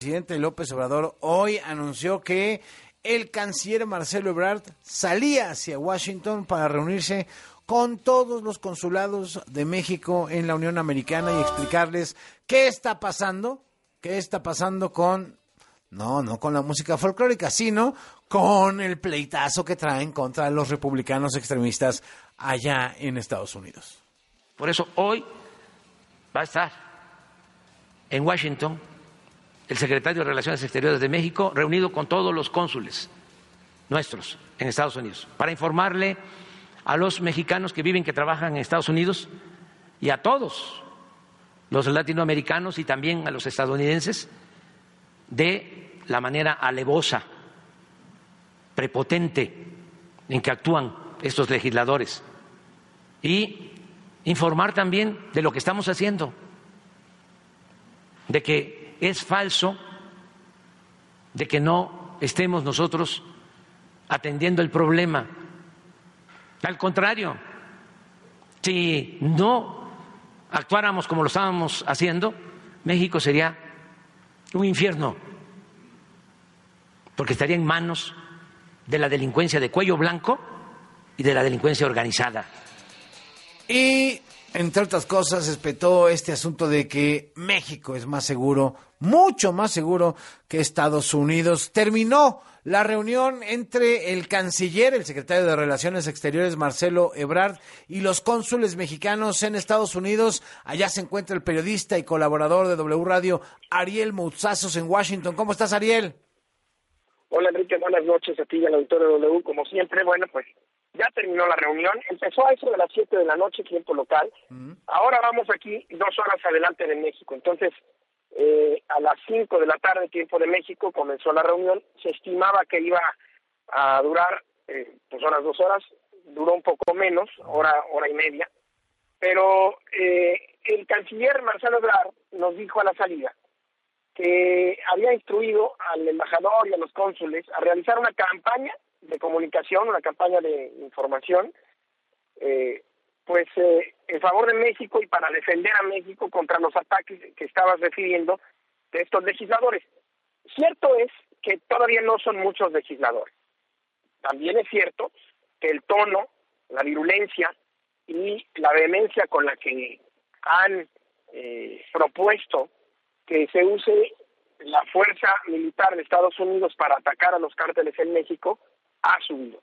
presidente López Obrador hoy anunció que el canciller Marcelo Ebrard salía hacia Washington para reunirse con todos los consulados de México en la Unión Americana y explicarles qué está pasando, qué está pasando con, no, no con la música folclórica, sino con el pleitazo que traen contra los republicanos extremistas allá en Estados Unidos. Por eso hoy va a estar en Washington el secretario de Relaciones Exteriores de México, reunido con todos los cónsules nuestros en Estados Unidos, para informarle a los mexicanos que viven, que trabajan en Estados Unidos y a todos los latinoamericanos y también a los estadounidenses de la manera alevosa, prepotente en que actúan estos legisladores. Y informar también de lo que estamos haciendo, de que es falso de que no estemos nosotros atendiendo el problema. Al contrario, si no actuáramos como lo estábamos haciendo, México sería un infierno, porque estaría en manos de la delincuencia de cuello blanco y de la delincuencia organizada. Y entre otras cosas, espetó este asunto de que México es más seguro, mucho más seguro que Estados Unidos. Terminó la reunión entre el canciller, el secretario de Relaciones Exteriores, Marcelo Ebrard, y los cónsules mexicanos en Estados Unidos. Allá se encuentra el periodista y colaborador de W Radio, Ariel Mouzazos, en Washington. ¿Cómo estás, Ariel? Hola, Enrique. Buenas noches a ti y al de W. Como siempre, bueno, pues ya terminó la reunión, empezó a eso de las 7 de la noche, tiempo local. Ahora vamos aquí dos horas adelante de México. Entonces, eh, a las 5 de la tarde, tiempo de México, comenzó la reunión. Se estimaba que iba a durar eh, pues unas dos horas, duró un poco menos, hora, hora y media. Pero eh, el canciller Marcelo Ebrard nos dijo a la salida que había instruido al embajador y a los cónsules a realizar una campaña de comunicación, una campaña de información, eh, pues eh, en favor de México y para defender a México contra los ataques que estabas refiriendo de estos legisladores. Cierto es que todavía no son muchos legisladores. También es cierto que el tono, la virulencia y la vehemencia con la que han eh, propuesto que se use la fuerza militar de Estados Unidos para atacar a los cárteles en México ha subido.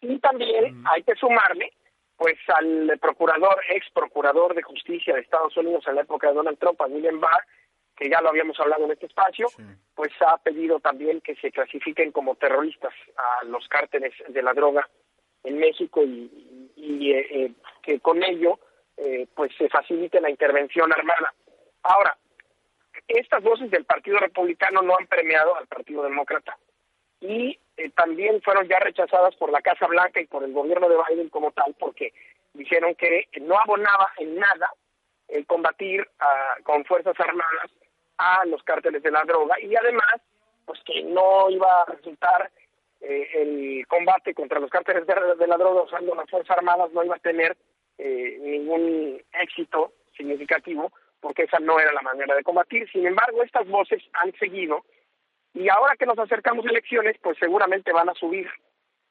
Y también hay que sumarle pues al procurador, ex procurador de justicia de Estados Unidos en la época de Donald Trump, a William Barr, que ya lo habíamos hablado en este espacio, pues ha pedido también que se clasifiquen como terroristas a los cárteles de la droga en México y, eh, eh, que con ello eh, pues se facilite la intervención armada. Ahora, estas voces del Partido Republicano no han premiado al Partido Demócrata. Y eh, también fueron ya rechazadas por la Casa Blanca y por el gobierno de Biden como tal, porque dijeron que no abonaba en nada el combatir ah, con fuerzas armadas a los cárteles de la droga. Y además pues que no iba a resultar eh, el combate contra los cárteles de, la droga usando las fuerzas armadas no iba a tener eh, ningún éxito significativo porque esa no era la manera de combatir. Sin embargo, estas voces han seguido y ahora que nos acercamos a elecciones, pues seguramente van a subir,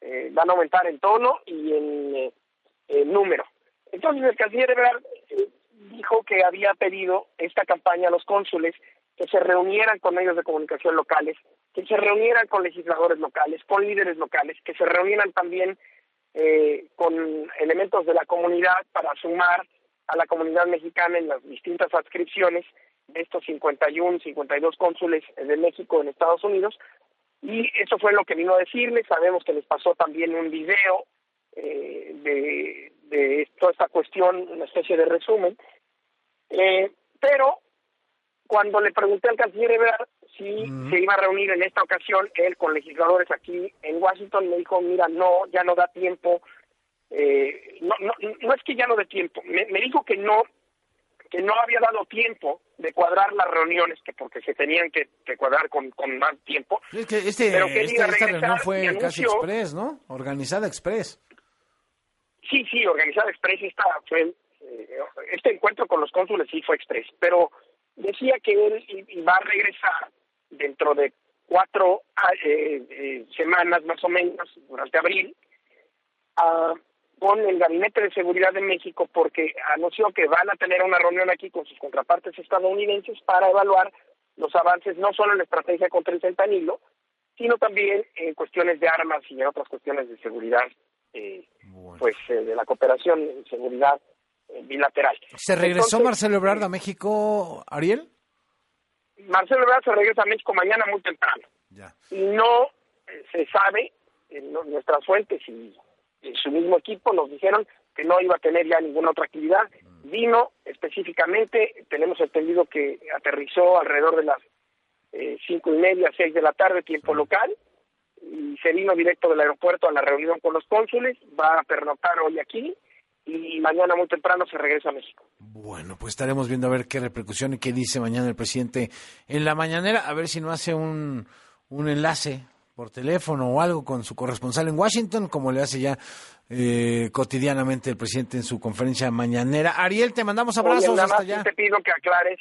eh, van a aumentar en tono y en, eh, número. Entonces el canciller Ebrard eh, dijo que había pedido esta campaña a los cónsules que se reunieran con medios de comunicación locales, que se reunieran con legisladores locales, con líderes locales, que se reunieran también con elementos de la comunidad para sumar a la comunidad mexicana en las distintas adscripciones de estos 51, 52 cónsules de México en Estados Unidos. Y eso fue lo que vino a decirles. Sabemos que les pasó también un video eh, de, de, toda esta cuestión, una especie de resumen. Eh, pero cuando le pregunté al canciller Ebrard si se iba a reunir en esta ocasión él con legisladores aquí en Washington, me dijo, mira, no, ya no da tiempo. Eh, no, no, no es que ya no dé tiempo, me, me dijo que no que no había dado tiempo de cuadrar las reuniones, que porque se tenían que, cuadrar con, con, más tiempo. Es que este, pero que esta, reunión fue casi express, ¿no? Organizada express. Sí, sí, organizada express. Esta fue, eh, este encuentro con los cónsules sí fue express, pero decía que él iba a regresar dentro de cuatro ah, eh, eh, semanas más o menos, durante abril, a, con el Gabinete de Seguridad de México porque anunció que van a tener una reunión aquí con sus contrapartes estadounidenses para evaluar los avances no solo en la estrategia contra el fentanilo, sino también en cuestiones de armas y en otras cuestiones de seguridad, eh, pues de la cooperación en seguridad bilateral. ¿Se regresó Marcelo Ebrard a México, Ariel? Marcelo Ebrard se regresa a México mañana muy temprano. Y no se sabe, en nuestras fuentes y su mismo equipo nos dijeron que no iba a tener ya ninguna otra actividad. Vino específicamente, tenemos entendido que aterrizó alrededor de las eh, cinco y media, seis de la tarde, tiempo local, y se vino directo del aeropuerto a la reunión con los cónsules, va a pernoctar hoy aquí y mañana muy temprano se regresa a México. Bueno, pues estaremos viendo a ver qué repercusión y qué dice mañana el presidente en la mañanera, a ver si no hace un, un enlace por teléfono o algo con su corresponsal en Washington, como le hace ya eh, cotidianamente el presidente en su conferencia mañanera. Ariel, te mandamos abrazos hasta allá. te pido que aclares.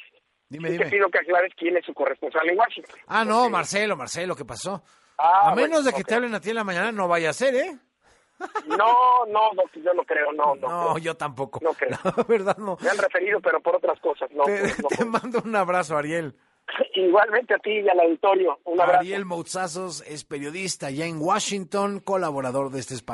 Te pido que aclares quién es su corresponsal en Washington. Ah, no, Marcelo, Marcelo, ¿qué pasó? Ah, a menos de que te hablen a ti en la mañana, no vaya a ser, ¿eh? No, no, no, yo no creo, no, no. No, yo tampoco. No creo. La verdad no. Me han referido, pero por otras cosas, no. te mando un abrazo, Ariel. Igualmente a ti y al auditorio. Un. Ariel Mouzazos es periodista ya en Washington, colaborador de este espacio.